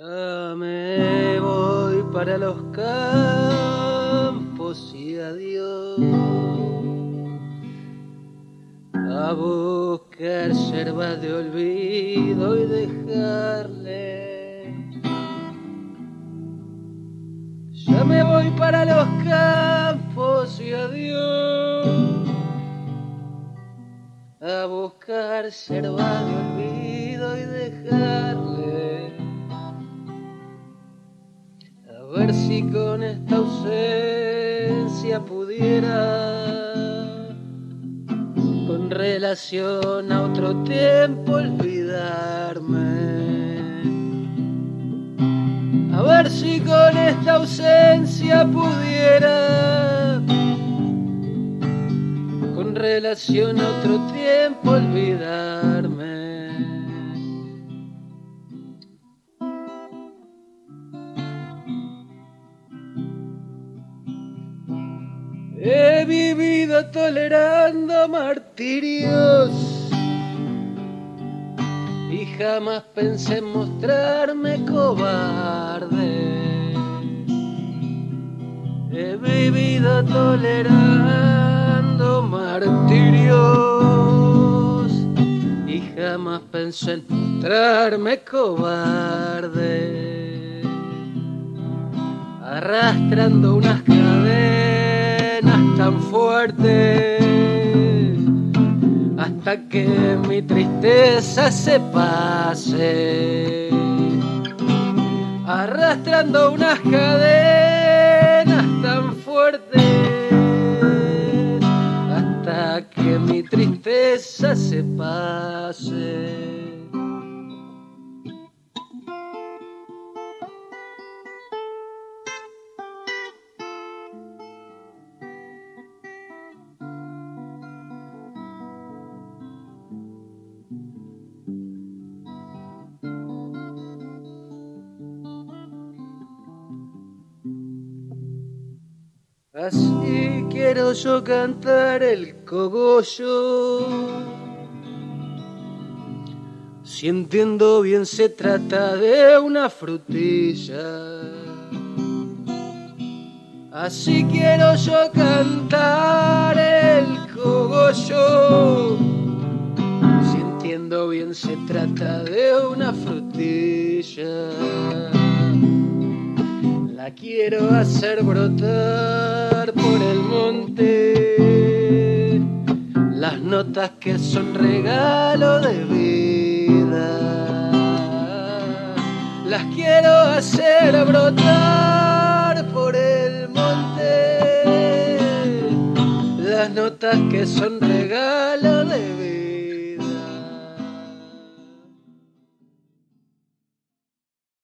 Ya me voy para los campos y adiós a buscar yerbas de olvido y dejarle. Ya me voy para los campos y adiós a buscar yerbas de olvido y dejarle. Ver si con esta ausencia pudiera, con relación a otro tiempo, olvidarme. A ver si con esta ausencia pudiera, con relación a otro tiempo, He vivido tolerando martirios y jamás pensé en mostrarme cobarde. He vivido tolerando martirios y jamás pensé en mostrarme cobarde. Arrastrando unas tan fuertes hasta que mi tristeza se pase. Arrastrando unas cadenas tan fuertes hasta que mi tristeza se pase. Así quiero yo cantar el cogollo. Si entiendo bien se trata de una frutilla. Así quiero yo cantar el cogollo. Si entiendo bien se trata de una frutilla. La quiero hacer brotar monte las notas que son regalo de vida. Las quiero hacer brotar por el monte las notas que son regalo.